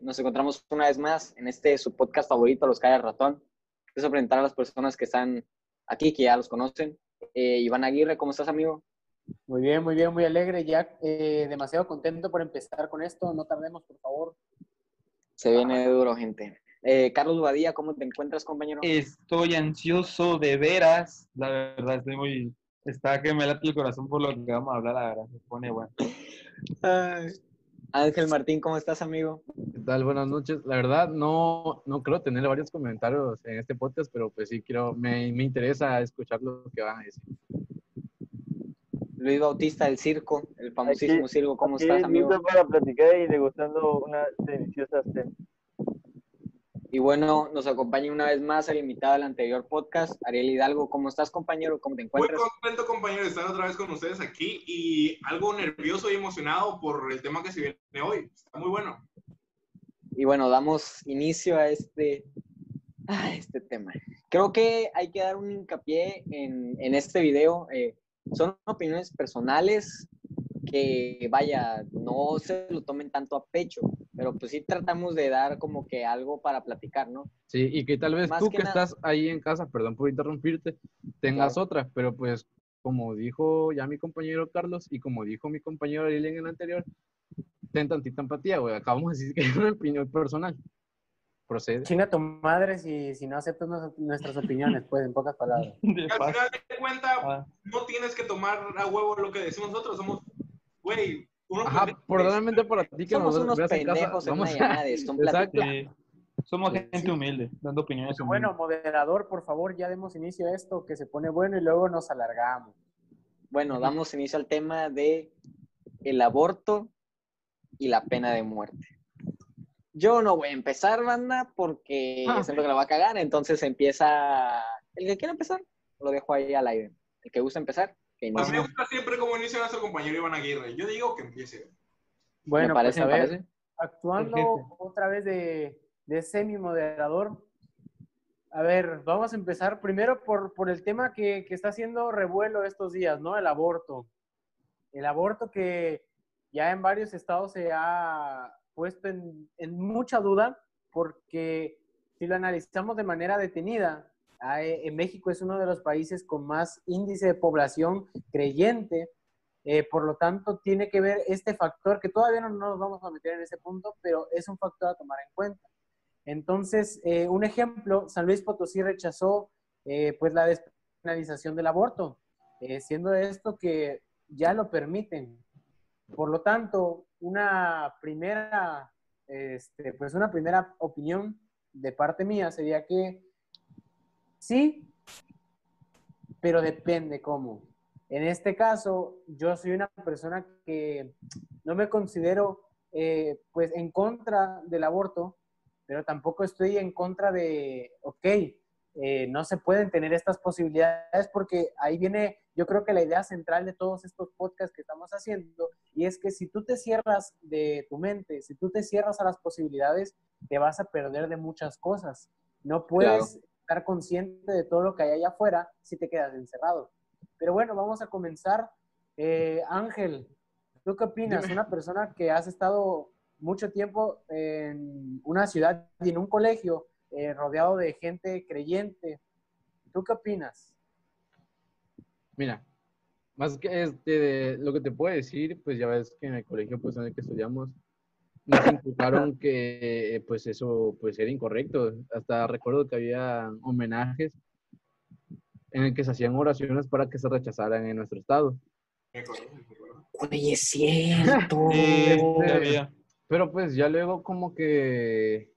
Nos encontramos una vez más en este su podcast favorito, Los Calle Ratón. Quiero presentar a las personas que están aquí, que ya los conocen. Eh, Iván Aguirre, ¿cómo estás, amigo? Muy bien, muy bien, muy alegre. Ya eh, demasiado contento por empezar con esto. No tardemos, por favor. Se viene duro, gente. Eh, Carlos Badía, ¿cómo te encuentras, compañero? Estoy ansioso de veras. La verdad, estoy muy. Está que me late el corazón por lo que vamos a hablar, la verdad. Se pone bueno. Ángel Martín, ¿cómo estás, amigo? ¿Qué tal? Buenas noches. La verdad, no, no creo tener varios comentarios en este podcast, pero pues sí, quiero, me, me interesa escuchar lo que van a decir. Luis Bautista del Circo, el famosísimo Circo, ¿cómo estás, amigo? Para platicar y degustando una deliciosa cena. Y bueno, nos acompaña una vez más el invitado del anterior podcast, Ariel Hidalgo. ¿Cómo estás, compañero? ¿Cómo te encuentras? Muy contento, compañero, de estar otra vez con ustedes aquí y algo nervioso y emocionado por el tema que se viene hoy. Está muy bueno. Y bueno, damos inicio a este, a este tema. Creo que hay que dar un hincapié en, en este video. Eh, son opiniones personales que, vaya, no se lo tomen tanto a pecho, pero pues sí tratamos de dar como que algo para platicar, ¿no? Sí, y que tal vez Más tú que estás ahí en casa, perdón por interrumpirte, tengas Claro. otra, pero pues como dijo ya mi compañero Carlos y como dijo mi compañero Ariel en el anterior, ten tantita empatía, güey. Acabamos de decir que es una opinión personal. Procede. Chinga tu madre si, si no aceptas nos- nuestras opiniones, pues, en pocas palabras. Al final de cuentas, Ah, no tienes que tomar a huevo lo que decimos nosotros. Somos, güey, Ajá, pendejos. probablemente para ti que Somos nos unos veas en casa, pendejos en una vamos a- llamada de esto, un Exacto. sí. Somos Sí. gente humilde, dando opiniones Pero bueno, humildes. moderador, por favor, ya demos inicio a esto, que se pone bueno y luego nos alargamos. Bueno, damos inicio al tema de el aborto y la pena de muerte. Yo no voy a empezar, banda, porque Ah. siento que la va a cagar, entonces empieza... El que quiera empezar, lo dejo ahí al aire. El que gusta empezar, que A mí inicie. me gusta siempre como inicia nuestro compañero Iván Aguirre. Yo digo que empiece. Bueno, me parece, pues a me ver, parece. actuando otra vez de, de semi-moderador. A ver, vamos a empezar primero por, por el tema que, que está haciendo revuelo estos días, ¿no? El aborto. El aborto que ya en varios estados se ha puesto en, mucha duda porque si lo analizamos de manera detenida, hay- en México es uno de los países con más índice de población creyente, eh, por lo tanto, tiene que ver este factor, que todavía no, no nos vamos a meter en ese punto, pero es un factor a tomar en cuenta. Entonces, eh, un ejemplo, San Luis Potosí rechazó eh, pues la despenalización del aborto, eh, siendo esto que ya lo permiten. Por lo tanto, una primera, este, pues una primera opinión de parte mía sería que sí, pero depende cómo. En este caso, yo soy una persona que no me considero eh, pues en contra del aborto, pero tampoco estoy en contra de, ok, eh, no se pueden tener estas posibilidades porque ahí viene, yo creo que la idea central de todos estos podcasts que estamos haciendo, y es que si tú te cierras de tu mente, si tú te cierras a las posibilidades, te vas a perder de muchas cosas. No puedes estar consciente de todo lo que hay allá afuera si te quedas encerrado. Pero bueno, vamos a comenzar. Eh, Ángel, ¿tú qué opinas? Dime. Una persona que has estado mucho tiempo en una ciudad y en un colegio eh, rodeado de gente creyente. ¿Tú qué opinas? Mira, más que este, de- lo que te puedo decir, pues ya ves que en el colegio pues, en el que estudiamos nos inculcaron que pues eso pues era incorrecto. Hasta recuerdo que había homenajes en el que se hacían oraciones para que se rechazaran en nuestro estado. Oye, es cierto. Sí, Este. Pero pues ya luego como que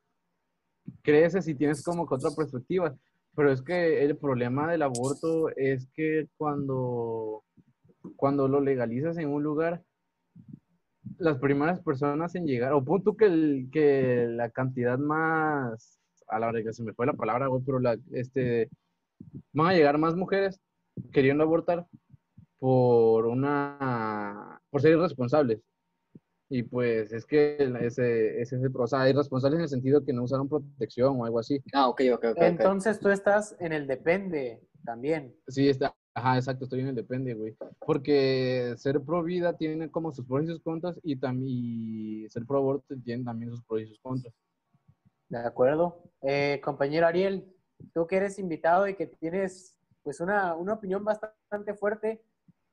creces y tienes como que otra perspectiva. Pero es que el problema del aborto es que cuando, cuando lo legalizas en un lugar, las primeras personas en llegar, o punto que, el- que la cantidad más, a la hora que se me fue la palabra, güey, pero la, este, van a llegar más mujeres queriendo abortar por una, por ser irresponsables. Y pues es que ese, ese, ese o sea, irresponsables en el sentido que no usaron protección o algo así. Ah, ok, ok, ok. ok. Entonces tú estás en el depende también. Sí, está, Ajá, exacto, estoy en el depende, güey. Porque ser pro vida tiene como sus pros y sus contras y también ser pro aborto tiene también sus pros y sus contras. De acuerdo. Eh, compañero Ariel, tú que eres invitado y que tienes pues una, una opinión bastante fuerte,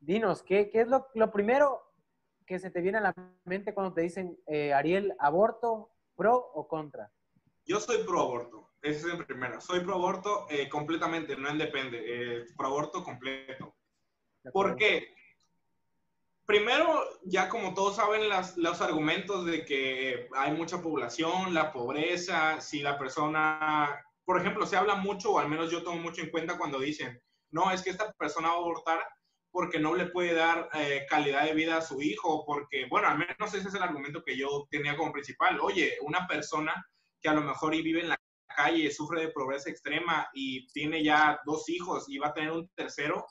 dinos, ¿qué, qué es lo, lo primero que se te viene a la mente cuando te dicen, eh, Ariel, aborto, pro o contra? Yo soy pro aborto, esa es en primera. Soy pro aborto eh, completamente, no en depende, eh, pro aborto completo. ¿Por qué? Primero, ya como todos saben las- los argumentos de que hay mucha población, la pobreza, si la persona, por ejemplo, se habla mucho, o al menos yo tomo mucho en cuenta cuando dicen, no, es que esta persona va a abortar porque no le puede dar eh, calidad de vida a su hijo, porque, bueno, al menos ese es el argumento que yo tenía como principal. Oye, una persona que a lo mejor y vive en la calle, sufre de pobreza extrema y tiene ya dos hijos y va a tener un tercero,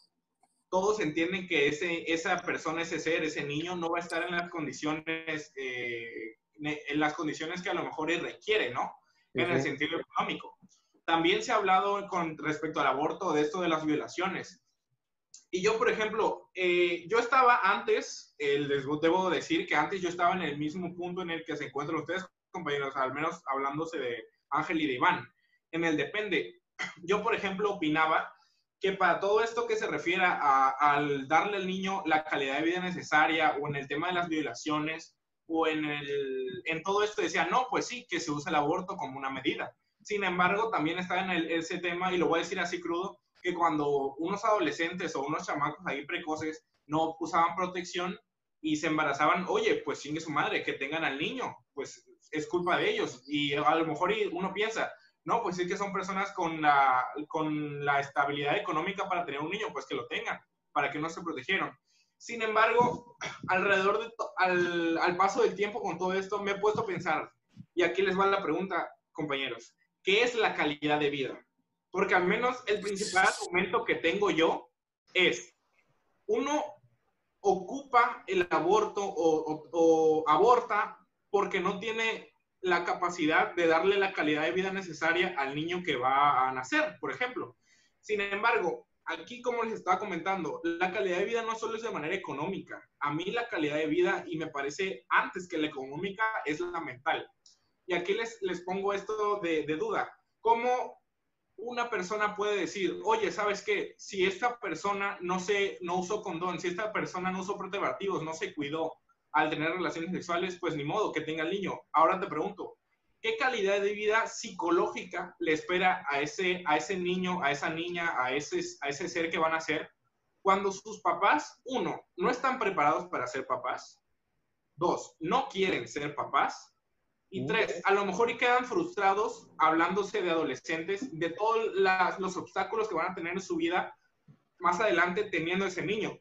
todos entienden que ese, esa persona, ese ser, ese niño no va a estar en las condiciones, eh, en las condiciones que a lo mejor él requiere, ¿no? Sí, en el sentido económico. También se ha hablado con respecto al aborto de esto de las violaciones. Y yo, por ejemplo, eh, yo estaba antes, eh, les debo decir que antes yo estaba en el mismo punto en el que se encuentran ustedes, compañeros, al menos hablándose de Ángel y de Iván, en el depende. Yo, por ejemplo, opinaba que para todo esto que se refiere al darle al niño la calidad de vida necesaria o en el tema de las violaciones o en, el, en todo esto decía, no, pues sí, que se usa el aborto como una medida. Sin embargo, también está en el- ese tema, y lo voy a decir así crudo, que cuando unos adolescentes o unos chamacos ahí precoces no usaban protección y se embarazaban, oye, pues chingue su madre, que tengan al niño, pues es culpa de ellos. Y a lo mejor uno piensa, no, pues sí que son personas con la, con la estabilidad económica para tener un niño, pues que lo tengan, para que no se protegieron. Sin embargo, alrededor de al, al paso del tiempo con todo esto, me he puesto a pensar, y aquí les va la pregunta, compañeros, ¿qué es la calidad de vida? Porque al menos el principal argumento que tengo yo es, uno ocupa el aborto o, o- o aborta porque no tiene la capacidad de darle la calidad de vida necesaria al niño que va a nacer, por ejemplo. Sin embargo, aquí como les estaba comentando, la calidad de vida no solo es de manera económica. A mí la calidad de vida, y me parece antes que la económica, es la mental. Y aquí les, les pongo esto de, de duda. ¿Cómo una persona puede decir, oye, ¿sabes qué? Si esta persona no, se, no usó condón, si esta persona no usó preservativos, no se cuidó al tener relaciones sexuales, pues ni modo que tenga el niño. Ahora te pregunto, ¿qué calidad de vida psicológica le espera a ese, a ese niño, a esa niña, a ese, a ese ser que van a ser cuando sus papás, uno, no están preparados para ser papás, dos, no quieren ser papás, y tres, a lo mejor y quedan frustrados hablándose de adolescentes, de todos las- los obstáculos que van a tener en su vida más adelante teniendo ese niño.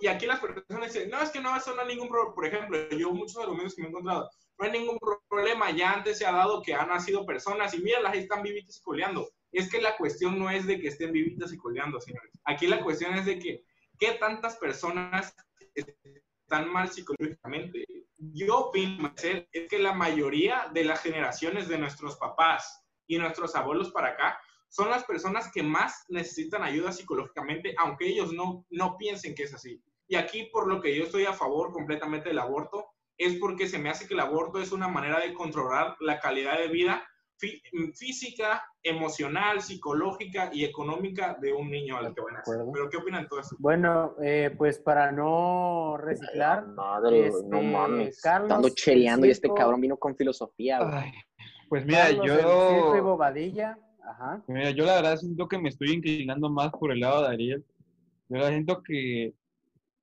Y aquí las personas dicen, no, es que no, eso no hay ningún problema. Por ejemplo, yo muchos argumentos que me he encontrado, no hay ningún pro- problema, ya antes se ha dado que han nacido personas y míralas, ahí están vivitas y coleando. Es que la cuestión no es de que estén vivitas y coleando, señores. Aquí la cuestión es de que, ¿qué tantas personas están mal psicológicamente? Yo opino es que la mayoría de las generaciones de nuestros papás y nuestros abuelos para acá son las personas que más necesitan ayuda psicológicamente, aunque ellos no, no piensen que es así. Y aquí, por lo que yo estoy a favor completamente del aborto, es porque se me hace que el aborto es una manera de controlar la calidad de vida fí- física, emocional, psicológica y económica de un niño al que van a acuerdo. ¿Pero qué opinan de todo eso? Bueno, eh, pues para no reciclar, Madre, güey, no Este, mames. Carlos, Estando chereando y este cabrón vino con filosofía. Ay, pues mira, Carlos, y yo, Bobadilla, ajá. mira, yo la verdad siento que me estoy inclinando más por el lado de Ariel. Yo la siento que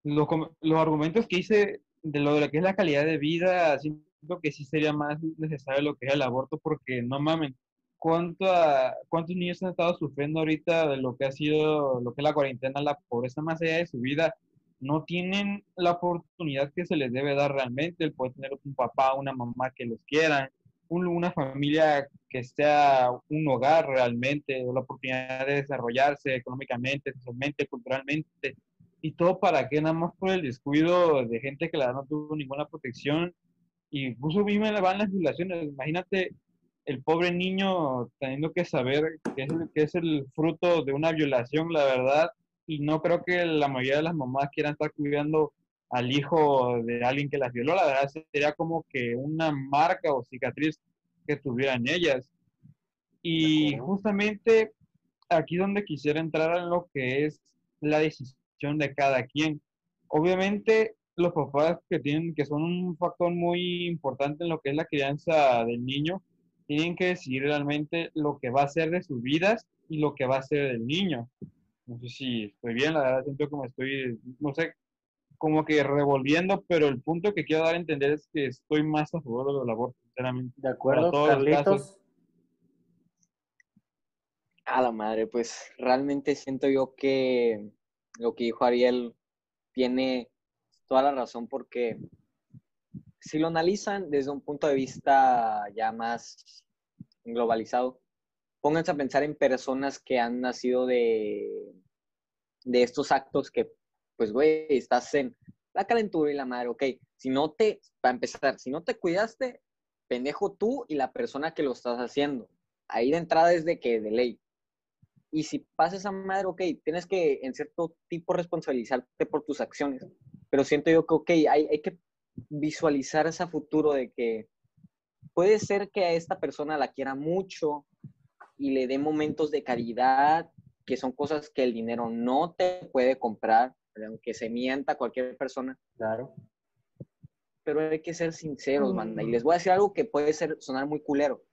los, los argumentos que hice de lo de lo que es la calidad de vida, siento que sí sería más necesario lo que es el aborto, porque no mames, ¿cuánto ¿cuántos niños han estado sufriendo ahorita de lo que ha sido, lo que es la cuarentena, la pobreza más allá de su vida? No tienen la oportunidad que se les debe dar realmente, el poder tener un papá, una mamá que los quieran, un- una familia que sea un hogar realmente, la oportunidad de desarrollarse económicamente, socialmente, culturalmente. Y todo para que nada más por el descuido de gente que la verdad no tuvo ninguna protección. Incluso vive van las violaciones. Imagínate el pobre niño teniendo que saber que es, el, que es el fruto de una violación, la verdad. y no creo que la mayoría de las mamás quieran estar cuidando al hijo de alguien que las violó, la verdad sería como que una marca o cicatriz que tuvieran ellas. Y justamente aquí donde quisiera entrar en lo que es la decisión de cada quien. Obviamente los papás que tienen, que son un factor muy importante en lo que es la crianza del niño, tienen que decidir realmente lo que va a ser de sus vidas y lo que va a ser del niño. No sé si estoy bien, la verdad siento que me estoy, no sé, como que revolviendo, pero el punto que quiero dar a entender es que estoy más a favor del aborto, sinceramente. De acuerdo, todos los Carlitos. casos. A la madre, pues realmente siento yo que lo que dijo Ariel tiene toda la razón porque si lo analizan desde un punto de vista ya más globalizado, pónganse a pensar en personas que han nacido de, de estos actos que, pues, güey, estás en la calentura y la madre, ok, si no te, para empezar, si no te cuidaste, pendejo tú y la persona que lo estás haciendo. Ahí de entrada es de que, de ley. Y si pasa esa madre, ok, tienes que en cierto tipo responsabilizarte por tus acciones. Pero siento yo que, ok, hay, hay que visualizar ese futuro de que puede ser que a esta persona la quiera mucho y le dé momentos de caridad, que son cosas que el dinero no te puede comprar, aunque se mienta cualquier persona. Claro. Pero hay que ser sinceros, manda. Y les voy a decir algo que puede ser, sonar muy culero,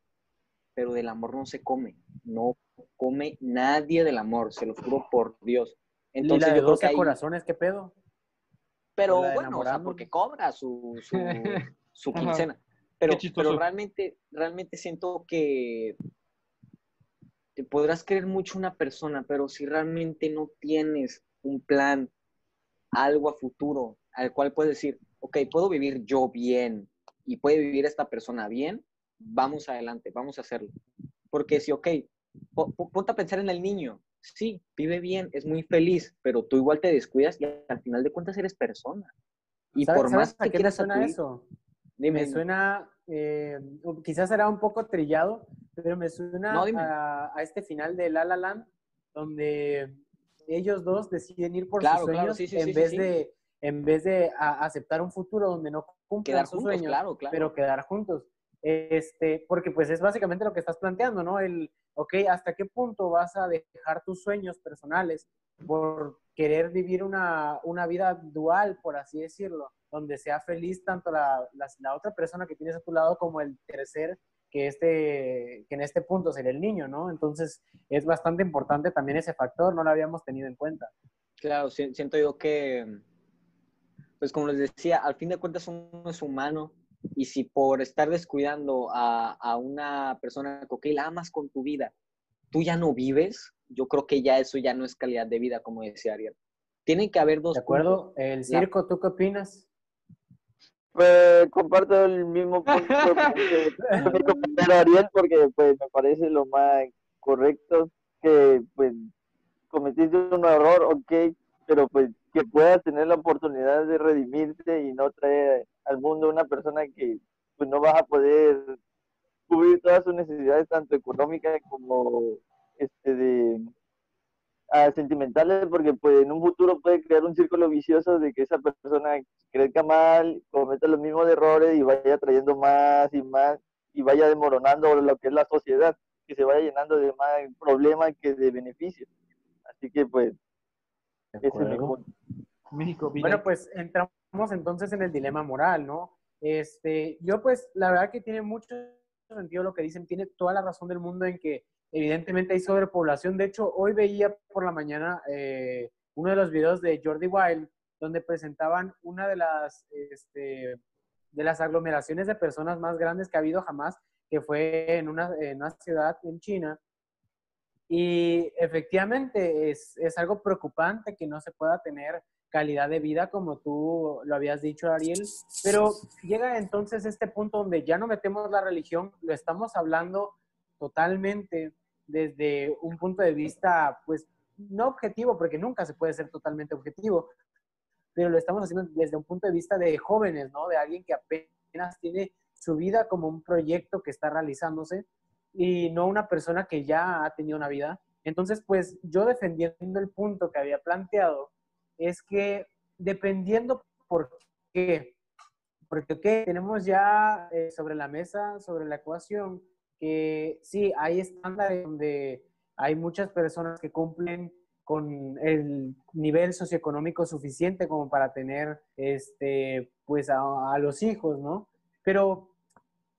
pero del amor no se come. No come nadie del amor, se lo juro por Dios. Entonces, ¿Y la de yo creo 12 que hay, corazones qué pedo? Pero bueno, o sea, porque cobra su, su, quincena. Pero, pero realmente, realmente siento que te podrás querer mucho una persona, pero si realmente no tienes un plan, algo a futuro, al cual puedes decir, ok, puedo vivir yo bien y puede vivir esta persona bien, vamos adelante, vamos a hacerlo. Porque si, ok, po- po- ponte a pensar en el niño, sí, vive bien, es muy feliz, pero tú igual te descuidas y al final de cuentas eres persona. Y ¿Sabes- por más que qué quieras suena eso? Dime, Me suena, eh, quizás será un poco trillado, pero me suena No, a, a este final de La La Land, donde ellos dos deciden ir por Claro, sus claro, sueños sí, sí, en, sí, vez. De, en vez de a- aceptar un futuro donde no cumplan Quedar sus juntos, sueños, claro, claro. pero quedar juntos. Este, porque pues es básicamente lo que estás planteando, ¿no? El, ok, ¿hasta qué punto vas a dejar tus sueños personales por querer vivir una, una vida dual, por así decirlo, donde sea feliz tanto la, la, la otra persona que tienes a tu lado como el tercer, que, este, que en este punto sería el niño, ¿no? Entonces es bastante importante también ese factor, no lo habíamos tenido en cuenta. Claro, si- siento yo que, pues como les decía, al fin de cuentas uno es humano y si por estar descuidando a, a una persona que la amas con tu vida, tú ya no vives, yo creo que ya eso ya no es calidad de vida, como decía Ariel. Tienen que haber dos ¿De acuerdo? puntos. El circo, ¿tú qué opinas? Pues comparto el mismo punto que que mi compañero Ariel porque pues me parece lo más correcto que pues cometiste un error, ok, pero pues que puedas tener la oportunidad de redimirte y no traer al mundo una persona que pues no vas a poder cubrir todas sus necesidades tanto económicas como este de ah, sentimentales porque pues en un futuro puede crear un círculo vicioso de que esa persona crezca mal, cometa los mismos errores y vaya trayendo más y más y vaya desmoronando lo que es la sociedad, que se vaya llenando de más problemas que de beneficios. Así que pues ese es mi acuerdo. punto. México, Bueno, pues entramos entonces en el dilema moral, ¿no? Este, yo pues la verdad que tiene mucho sentido lo que dicen, tiene toda la razón del mundo en que evidentemente hay sobrepoblación. De hecho, hoy veía por la mañana eh, uno de los videos de Jordi Wild donde presentaban una de las, este, de las aglomeraciones de personas más grandes que ha habido jamás, que fue en una, en una ciudad en China. Y efectivamente es, es algo preocupante que no se pueda tener calidad de vida, como tú lo habías dicho, Ariel, pero llega entonces este punto donde ya no metemos la religión, lo estamos hablando totalmente desde un punto de vista, pues, no objetivo, porque nunca se puede ser totalmente objetivo, pero lo estamos haciendo desde un punto de vista de jóvenes, ¿no? De alguien que apenas tiene su vida como un proyecto que está realizándose y no una persona que ya ha tenido una vida Entonces, pues yo defendiendo el punto que había planteado, es que dependiendo por qué, porque tenemos ya eh, sobre la mesa, sobre la ecuación, que sí, hay estándares donde hay muchas personas que cumplen con el nivel socioeconómico suficiente como para tener este, pues a los hijos, ¿no? Pero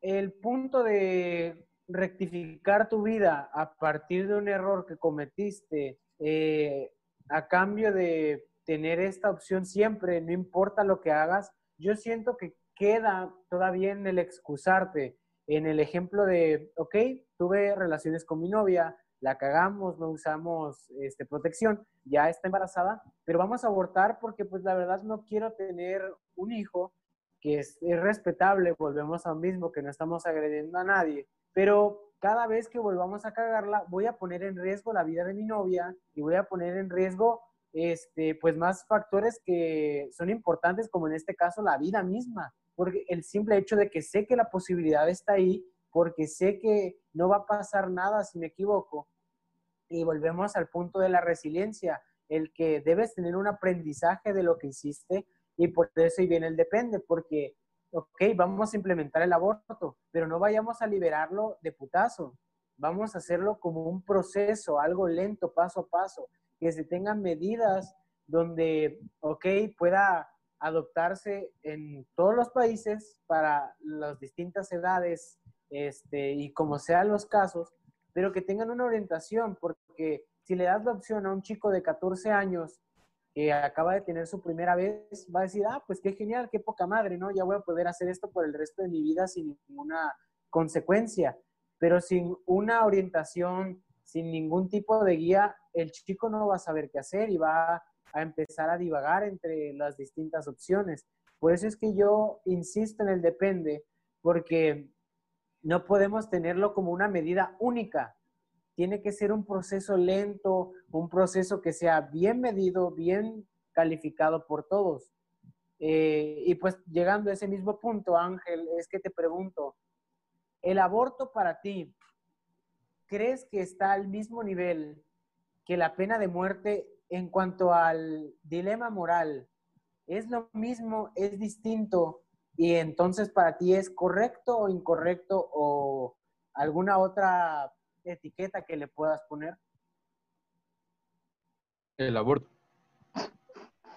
el punto de rectificar tu vida a partir de un error que cometiste eh, a cambio de tener esta opción siempre, no importa lo que hagas, yo siento que queda todavía en el excusarte, en el ejemplo de, ok, tuve relaciones con mi novia, la cagamos, no usamos este, protección, ya está embarazada, pero vamos a abortar porque pues la verdad no quiero tener un hijo que es, es respetable, volvemos a lo mismo, que no estamos agrediendo a nadie, pero cada vez que volvamos a cagarla, voy a poner en riesgo la vida de mi novia y voy a poner en riesgo, este, pues más factores que son importantes, como en este caso la vida misma, porque el simple hecho de que sé que la posibilidad está ahí, porque sé que no va a pasar nada si me equivoco. Y volvemos al punto de la resiliencia, el que debes tener un aprendizaje de lo que hiciste y por eso y viene el depende, porque ok, vamos a implementar el aborto, pero no vayamos a liberarlo de putazo. Vamos a hacerlo como un proceso, algo lento, paso a paso, que se tengan medidas donde, ok, pueda adoptarse en todos los países para las distintas edades este, y como sean los casos, pero que tengan una orientación, porque si le das la opción a un chico de 14 años que acaba de tener su primera vez, va a decir, ah, pues qué genial, qué poca madre, ¿no? Ya voy a poder hacer esto por el resto de mi vida sin ninguna consecuencia, pero sin una orientación, sin ningún tipo de guía, el chico no va a saber qué hacer y va a empezar a divagar entre las distintas opciones. Por eso es que yo insisto en el depende, porque no podemos tenerlo como una medida única tiene que ser un proceso lento, un proceso que sea bien medido, bien calificado por todos. Eh, y pues llegando a ese mismo punto, Ángel, es que te pregunto, ¿el aborto para ti, crees que está al mismo nivel que la pena de muerte en cuanto al dilema moral? ¿Es lo mismo, es distinto? Y entonces para ti es correcto o incorrecto o alguna otra etiqueta que le puedas poner? El aborto.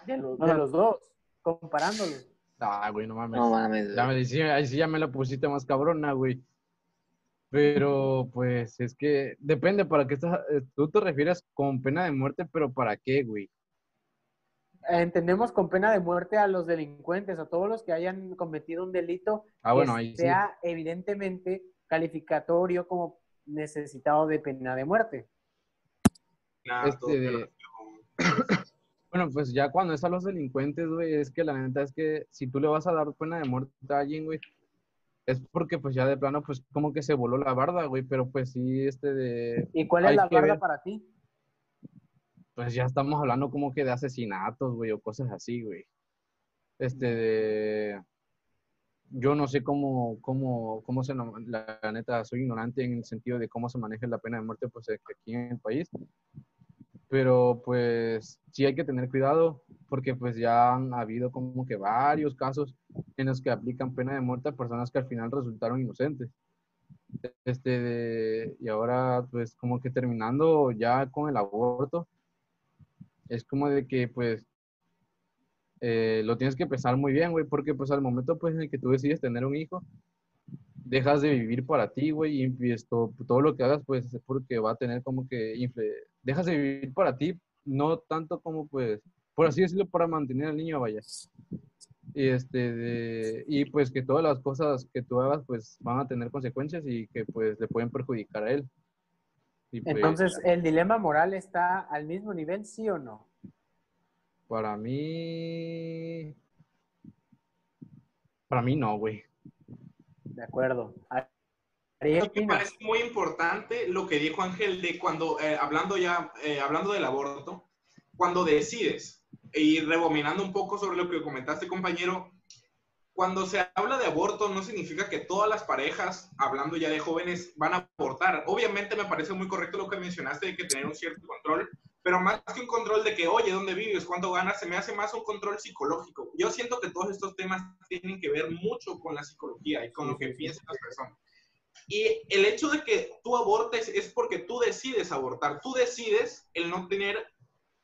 De los, de los dos, comparándolos. Ah, güey, no mames. No mames. Ya me decía, ahí sí ya me la pusiste más cabrona, güey. Pero, pues, es que depende para qué estás. eh, Tú te refieres con pena de muerte, pero ¿para qué, güey? Entendemos con pena de muerte a los delincuentes, a todos los que hayan cometido un delito Ah, bueno, que ahí sí. sea evidentemente calificatorio como necesitado de pena de muerte. Claro, Este de-. Bueno, pues ya cuando es a los delincuentes, güey, es que la neta es que si tú le vas a dar pena de muerte a alguien, güey, es porque pues ya de plano, pues como que se voló la barda, güey, pero pues sí, este de, ¿Y cuál es Hay la barda ver. para ti? pues ya estamos hablando como que de asesinatos, güey, o cosas así, güey. Este de, yo no sé cómo, cómo, cómo se, la, neta, soy ignorante en el sentido de cómo se maneja la pena de muerte, pues aquí en el país. Pero pues sí hay que tener cuidado porque pues ya han habido como que varios casos en los que aplican pena de muerte a personas que al final resultaron inocentes. Este, y ahora pues como que terminando ya con el aborto, es como de que pues eh, lo tienes que pensar muy bien, güey, porque pues al momento pues en el que tú decides tener un hijo, dejas de vivir para ti, güey, y esto, todo lo que hagas pues es porque va a tener como que, infle- dejas de vivir para ti, no tanto como pues, por así decirlo, para mantener al niño, vaya. Y, este, de- y pues que todas las cosas que tú hagas pues van a tener consecuencias y que pues le pueden perjudicar a él. Y, pues, Entonces, ¿el dilema moral está al mismo nivel, sí o no? Para mí, para mí no, güey. De acuerdo. Ariel, ¿qué Me parece muy importante lo que dijo Ángel de cuando, eh, hablando ya, eh, hablando del aborto, cuando decides, y rebominando un poco sobre lo que comentaste, compañero, cuando se habla de aborto no significa que todas las parejas, hablando ya de jóvenes, van a abortar. Obviamente me parece muy correcto lo que mencionaste de que tener un cierto control, pero más que un control de que, oye, ¿dónde vives? ¿Cuánto ganas? Se me hace más un control psicológico. Yo siento que todos estos temas tienen que ver mucho con la psicología y con lo que piensan las personas. Y el hecho de que tú abortes es porque tú decides abortar. Tú decides el no tener,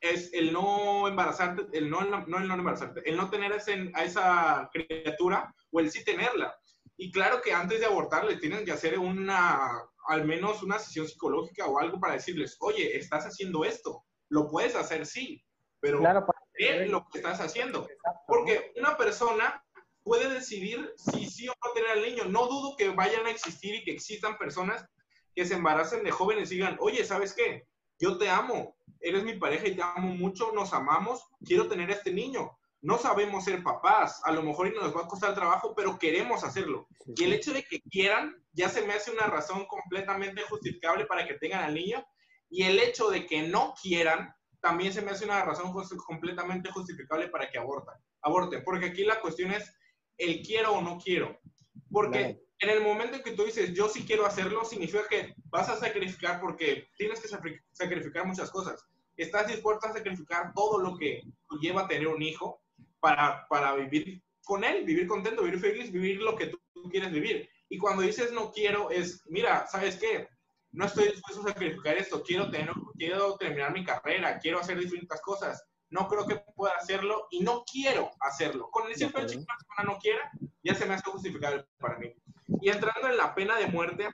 es el no embarazarte, el no, no el no embarazarte, el no tener ese- a esa criatura o el sí tenerla. Y claro que antes de abortar le tienen que hacer una, al menos una sesión psicológica o algo para decirles, oye, estás haciendo esto. Lo puedes hacer, sí, pero Claro, lo que estás haciendo. Porque una persona puede decidir si sí o no tener al niño. No dudo que vayan a existir y que existan personas que se embaracen de jóvenes y digan, oye, ¿sabes qué? Yo te amo, eres mi pareja y te amo mucho, nos amamos, quiero tener a este niño. No sabemos ser papás, a lo mejor y nos va a costar trabajo, pero queremos hacerlo. Y el hecho de que quieran ya se me hace una razón completamente justificable para que tengan al niño. Y el hecho de que no quieran también se me hace una razón justi- completamente justificable para que aborten. aborten. Porque aquí la cuestión es el quiero o no quiero. Porque en el momento en que tú dices yo sí quiero hacerlo, significa que vas a sacrificar porque tienes que sacri- sacrificar muchas cosas. Estás dispuesto a sacrificar todo lo que lleva a tener un hijo para, para vivir con él, vivir contento, vivir feliz, vivir lo que tú quieres vivir. Y cuando dices no quiero, es, mira, ¿sabes qué? No estoy dispuesto a sacrificar esto, quiero, tener, quiero terminar mi carrera, quiero hacer distintas cosas. No creo que pueda hacerlo y no quiero hacerlo. Con el simple hecho que una persona no quiera, ya se me hace justificable para mí. Y entrando en la pena de muerte,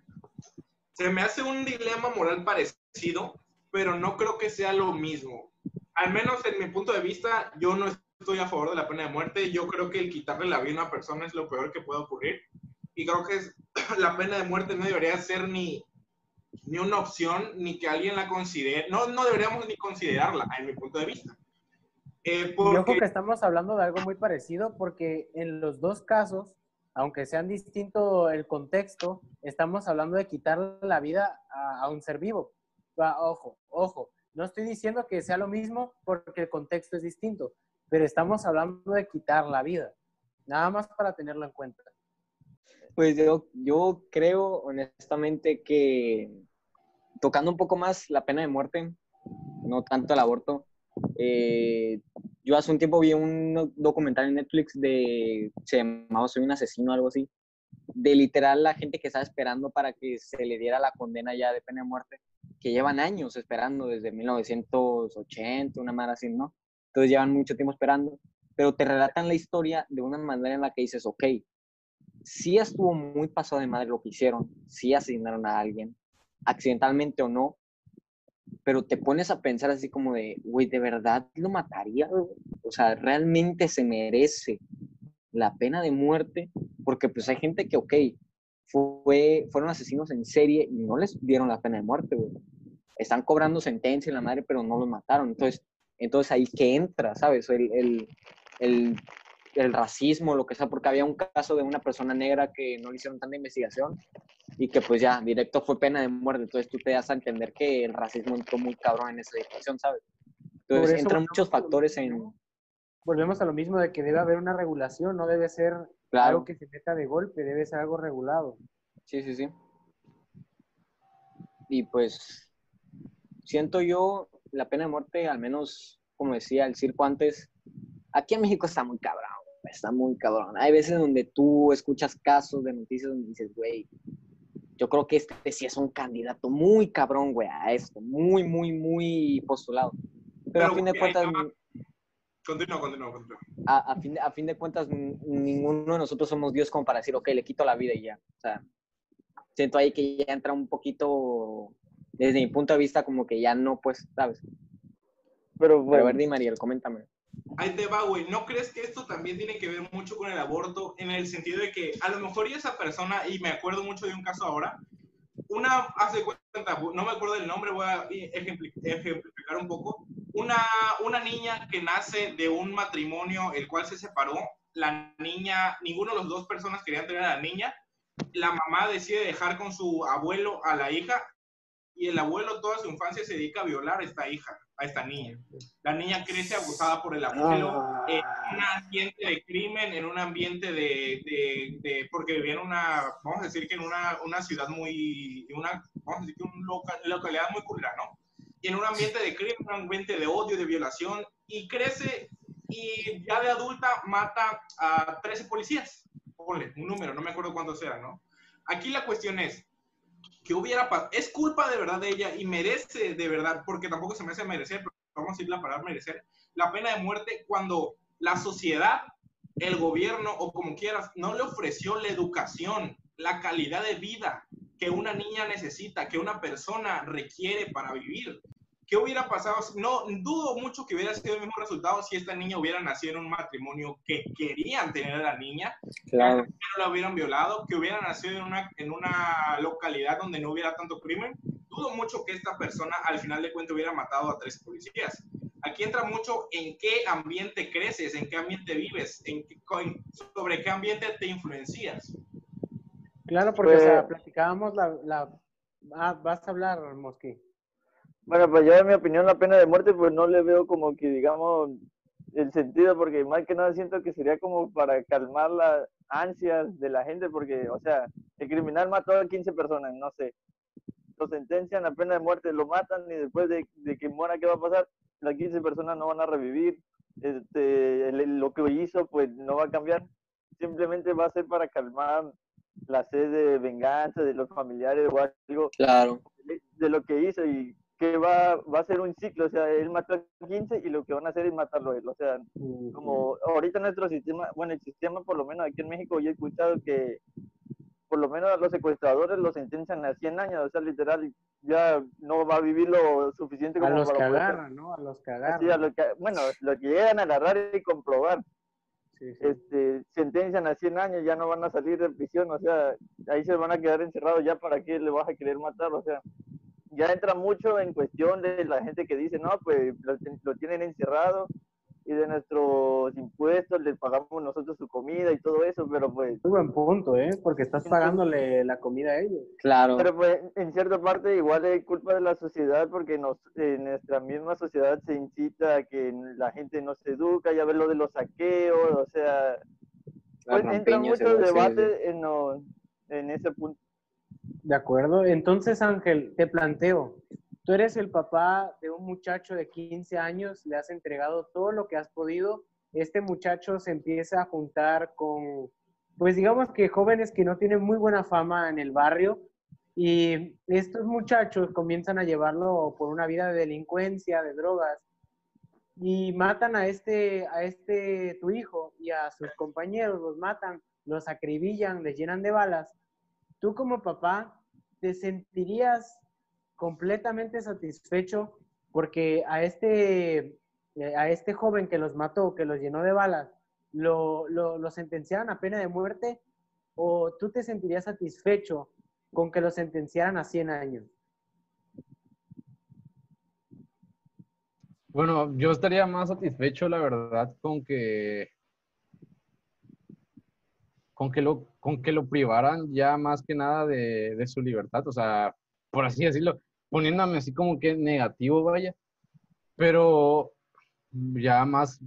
se me hace un dilema moral parecido, pero no creo que sea lo mismo. Al menos en mi punto de vista, yo no estoy a favor de la pena de muerte. Yo creo que el quitarle la vida a una persona es lo peor que puede ocurrir. Y creo que es- la pena de muerte no debería ser ni, ni una opción, ni que alguien la considere. No, no deberíamos ni considerarla, en mi punto de vista. Eh, Y ojo porque- que estamos hablando de algo muy parecido porque en los dos casos, aunque sean distinto el contexto, estamos hablando de quitar la vida a, a un ser vivo. Va, ojo, ojo, no estoy diciendo que sea lo mismo porque el contexto es distinto, pero estamos hablando de quitar la vida. Nada más para tenerlo en cuenta. Pues yo, yo creo honestamente que tocando un poco más la pena de muerte, no tanto el aborto, eh, yo hace un tiempo vi un documental en Netflix de, se llamaba Soy un asesino algo así, de literal la gente que estaba esperando para que se le diera la condena ya de pena de muerte, que llevan años esperando desde 1980, una madre así, ¿no? Entonces llevan mucho tiempo esperando, pero te relatan la historia de una manera en la que dices, ok, sí estuvo muy pasado de madre lo que hicieron, sí asesinaron a alguien, accidentalmente o no, pero te pones a pensar así como de, güey, ¿de verdad lo mataría? O sea, ¿realmente se merece la pena de muerte? Porque pues hay gente que, ok, fue, fueron asesinos en serie y no les dieron la pena de muerte, güey. Están cobrando sentencia en la madre, pero no los mataron. Entonces, entonces ahí que entra, ¿sabes? El, el el racismo, lo que sea, porque había un caso de una persona negra que no le hicieron tanta investigación y que pues ya directo fue pena de muerte. Entonces tú te das a entender que el racismo entró muy cabrón en esa situación, ¿sabes? Entonces eso entran muchos factores en... Volvemos a lo mismo de que debe haber una regulación, no debe ser Claro, algo que se meta de golpe, debe ser algo regulado. sí, sí, sí. Y pues siento yo la pena de muerte, al menos como decía el circo antes, aquí en México está muy cabrón, está muy cabrón. Hay veces donde tú escuchas casos de noticias donde dices, güey, yo creo que este sí es un candidato muy cabrón, güey, a esto, muy, muy, muy postulado. Pero, Pero, a fin de cuentas. Continúa, continúa, continúa. a, a fin de, a fin de cuentas, ninguno de nosotros somos Dios como para decir, ok, le quito la vida y ya. O sea, siento ahí que ya entra un poquito, desde mi punto de vista, como que ya no, pues, ¿sabes? Pero Pero a bueno, ver, Di Mariel, coméntame. Ahí te va, güey. ¿No crees que esto también tiene que ver mucho con el aborto en el sentido de que a lo mejor y esa persona, y me acuerdo mucho de un caso ahora, una, hace cuenta, no me acuerdo del nombre, voy a ejempli- ejemplificar un poco, una, una niña que nace de un matrimonio el cual se separó, la niña, ninguno de las dos personas querían tener a la niña, la mamá decide dejar con su abuelo a la hija y el abuelo toda su infancia se dedica a violar a esta hija, a esta niña. La niña crece abusada por el abuelo en un ambiente de crimen, en un ambiente de, de, de- porque vivía en una, vamos a decir que en una, una ciudad muy, una, vamos a decir que una loca- localidad muy culera, ¿no? Y en un ambiente de crimen, un ambiente de odio, de violación, y crece y ya de adulta mata a 13 policías. Ponle un número, no me acuerdo cuántos eran, ¿no? Aquí la cuestión es, ¿qué hubiera pasado? Es culpa de verdad de ella y merece de verdad, porque tampoco se me hace merecer, pero vamos a decir la palabra merecer, la pena de muerte cuando la sociedad, el gobierno o como quieras, no le ofreció la educación, la calidad de vida que una niña necesita, que una persona requiere para vivir. ¿Qué hubiera pasado? si- No, dudo mucho que hubiera sido el mismo resultado si esta niña hubiera nacido en un matrimonio que querían tener a la niña, Claro. que no la hubieran violado, que hubiera nacido en una, en una localidad donde no hubiera tanto crimen. Dudo mucho que esta persona al final de cuentas hubiera matado a tres policías. Aquí entra mucho en qué ambiente creces, en qué ambiente vives, en qué- con- sobre qué ambiente te influencias. Claro, porque o sea, Pues- platicábamos la, la... Ah, vas a hablar, Mosqui. Bueno, pues yo en mi opinión la pena de muerte pues no le veo como que digamos el sentido porque más que nada siento que sería como para calmar las ansias de la gente porque, o sea, el criminal mató a 15 personas, no sé, lo sentencian a pena de muerte, lo matan y después de, de que muera, ¿qué va a pasar? Las 15 personas no van a revivir, este, el- lo que hizo pues no va a cambiar, simplemente va a ser para calmar la sed de venganza de los familiares o algo Claro. de- de lo que hizo y que va, va a ser un ciclo, o sea, él mató a 15 y lo que van a hacer es matarlo a él, o sea, como ahorita nuestro sistema, bueno, el sistema por lo menos aquí en México yo he escuchado que por lo menos a los secuestradores los sentencian a 100 años, o sea, literal, ya no va a vivir lo suficiente A como los que para poder- agarran, ¿no? A los que agarran. Sí, a lo que, bueno, lo que llegan a agarrar y comprobar, Sí, sí. este, sentencian a 100 años, ya no van a salir de prisión, o sea, ahí se van a quedar encerrados, ya para qué le vas a querer matar, o sea, ya entra mucho en cuestión de la gente que dice, no, pues lo, tienen encerrado y de nuestros impuestos les pagamos nosotros su comida y todo eso, pero pues, Muy buen punto, ¿eh? Porque estás pagándole la comida a ellos. Claro. pero pues en cierta parte igual es culpa de la sociedad porque nos, en nuestra misma sociedad se incita a que la gente no se educa, ya ves lo de los saqueos, o sea, pues entran muchos debates en, en ese punto. De acuerdo. Entonces, Ángel, te planteo, tú eres el papá de un muchacho de 15 años, le has entregado todo lo que has podido, este muchacho se empieza a juntar con, pues digamos que jóvenes que no tienen muy buena fama en el barrio y estos muchachos comienzan a llevarlo por una vida de delincuencia, de drogas y matan a este, a este tu hijo y a sus compañeros, los matan, los acribillan, les llenan de balas. Tú como papá, ¿te sentirías completamente satisfecho porque a este, eh, a este joven que los mató, que los llenó de balas, lo, lo, lo sentenciaran a pena de muerte? ¿O tú te sentirías satisfecho con que lo sentenciaran a 100 años? Bueno, yo estaría más satisfecho, la verdad, con que con que lo, con que lo privaran ya más que nada de, de su libertad, o sea, por así decirlo, poniéndome así como que negativo, vaya, pero ya más,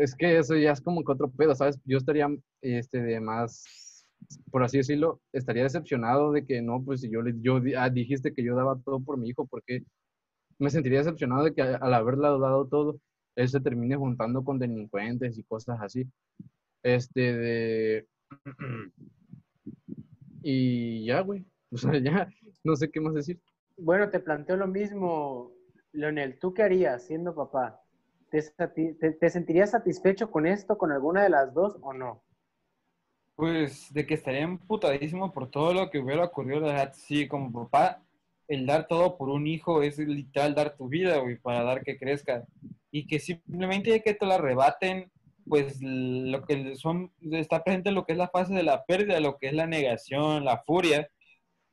es que eso ya es como que otro pedo, ¿sabes? Yo estaría, este, de más, por así decirlo, estaría decepcionado de que no, pues si yo, yo ah, dijiste que yo daba todo por mi hijo, porque me sentiría decepcionado de que al haberle dado todo, él se termine juntando con delincuentes y cosas así. Este, de... Y ya, güey. O sea, ya, no sé qué más decir. Bueno, te planteo lo mismo, Leonel. ¿Tú qué harías siendo papá? ¿Te, sati- te- te sentirías satisfecho con esto, con alguna de las dos o no? Pues de que estaría emputadísimo por todo lo que hubiera ocurrido, la verdad, sí, como papá, el dar todo por un hijo es literal dar tu vida, güey, para dar que crezca. Y que simplemente que te la arrebaten, pues lo que son, está presente lo que es la fase de la pérdida, lo que es la negación, la furia.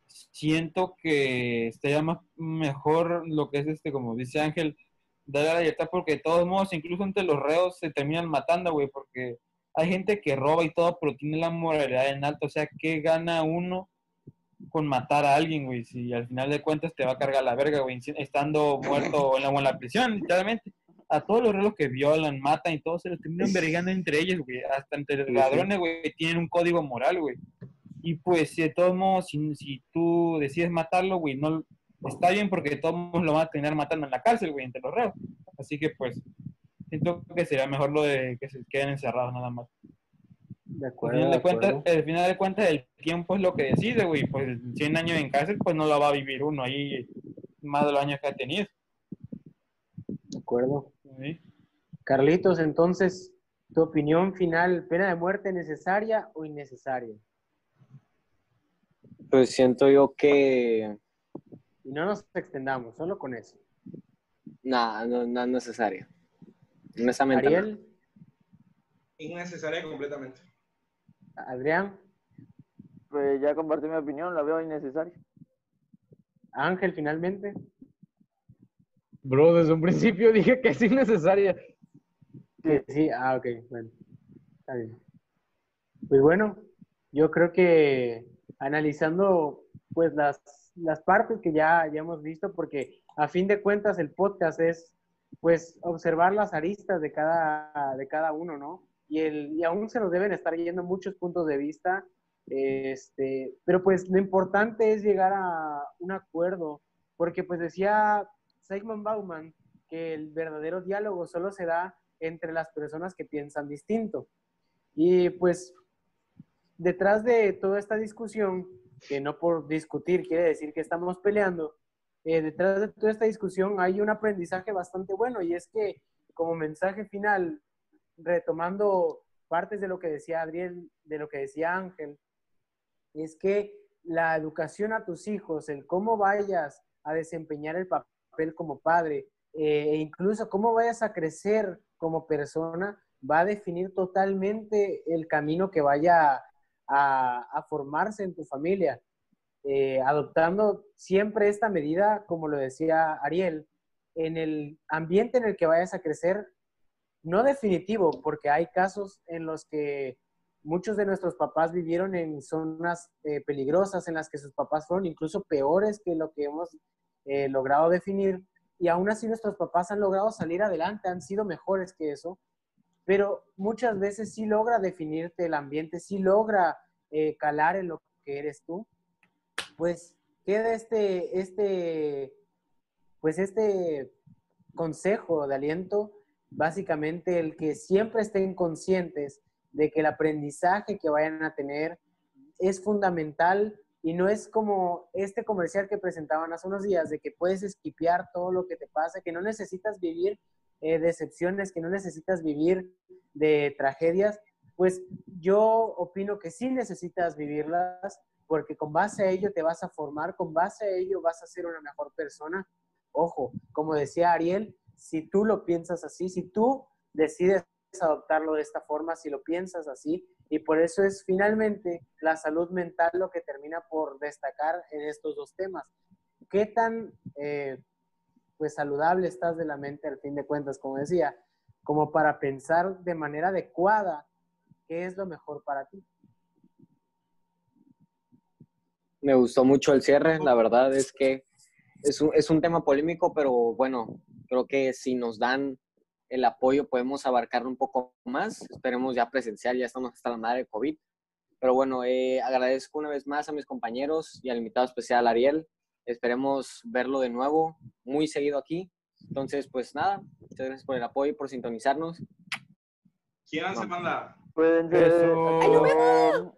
Siento que estaría más mejor lo que es este, como dice Ángel, dar la libertad, porque de todos modos, incluso entre los reos se terminan matando, güey, porque hay gente que roba y todo, pero tiene la moralidad en alto. O sea, ¿qué gana uno con matar a alguien, güey, si al final de cuentas te va a cargar la verga, güey, estando muerto en la, o en la prisión, literalmente. A todos los relos que violan, matan y todos se los terminan vergando entre ellos, güey. Hasta entre los Sí, ladrones, güey, tienen un código moral, güey. Y pues, si de todos modos, si, si tú decides matarlo, güey, no está bien porque todos lo van a terminar matando en la cárcel, güey, entre los reos. Así que, pues, siento que sería mejor lo de que se queden encerrados nada más. De Al acuerdo. final, de cuentas, al final de cuentas, el tiempo es lo que decide, güey. Pues 100 años en cárcel, pues no lo va a vivir uno ahí más de los años que ha tenido. De acuerdo. Carlitos, entonces, tu opinión final, ¿pena de muerte necesaria o innecesaria? Pues siento yo que Y no nos extendamos, solo con eso. nada, no, no es necesario. Honestamente. no. Ariel, Innecesaria completamente. Adrián, Pues ya compartí mi opinión, la veo innecesaria. Ángel, finalmente. Bro, desde un principio dije que es innecesaria. Sí, sí, ah, ok, bueno. Está bien. Pues bueno, yo creo que analizando pues las, las partes que ya, ya hemos visto, porque a fin de cuentas el podcast es pues observar las aristas de cada, de cada uno, ¿no? Y, el, y aún se nos deben estar yendo muchos puntos de vista, este, pero pues lo importante es llegar a un acuerdo, porque pues decía Sigmund Bauman que el verdadero diálogo solo se da entre las personas que piensan distinto. Y pues detrás de toda esta discusión, que no por discutir quiere decir que estamos peleando, eh, detrás de toda esta discusión hay un aprendizaje bastante bueno y es que como mensaje final, retomando partes de lo que decía Adriel, de lo que decía Ángel, es que la educación a tus hijos, el cómo vayas a desempeñar el papel como padre, eh, e incluso cómo vayas a crecer como persona, va a definir totalmente el camino que vaya a, a formarse en tu familia. Eh, adoptando siempre esta medida, como lo decía Ariel, en el ambiente en el que vayas a crecer, no definitivo, porque hay casos en los que muchos de nuestros papás vivieron en zonas eh, peligrosas, en las que sus papás fueron incluso peores que lo que hemos eh, logrado definir, y aún así nuestros papás han logrado salir adelante, han sido mejores que eso, pero muchas veces sí logra definirte el ambiente, sí logra eh, calar en lo que eres tú, pues queda este, este, pues este consejo de aliento, básicamente el que siempre estén conscientes de que el aprendizaje que vayan a tener es fundamental y no es como este comercial que presentaban hace unos días de que puedes esquipear todo lo que te pasa, que no necesitas vivir eh, decepciones, que no necesitas vivir de tragedias, pues yo opino que sí necesitas vivirlas porque con base a ello te vas a formar, con base a ello vas a ser una mejor persona. Ojo, como decía Ariel, si tú lo piensas así, si tú decides adoptarlo de esta forma, si lo piensas así, y por eso es finalmente la salud mental lo que termina por destacar en estos dos temas. ¿Qué tan eh, pues saludable estás de la mente al fin de cuentas, como decía, como para pensar de manera adecuada qué es lo mejor para ti? Me gustó mucho el cierre, la verdad es que es un, es un tema polémico, pero bueno, creo que si nos dan el apoyo podemos abarcarlo un poco más. Esperemos ya presencial, ya estamos hasta la madre de COVID. Pero bueno, eh, agradezco una vez más a mis compañeros y al invitado especial Ariel. Esperemos verlo de nuevo muy seguido aquí. Entonces, pues nada, muchas gracias por el apoyo y por sintonizarnos. Quiéranse, manda. Pueden ser. Eso.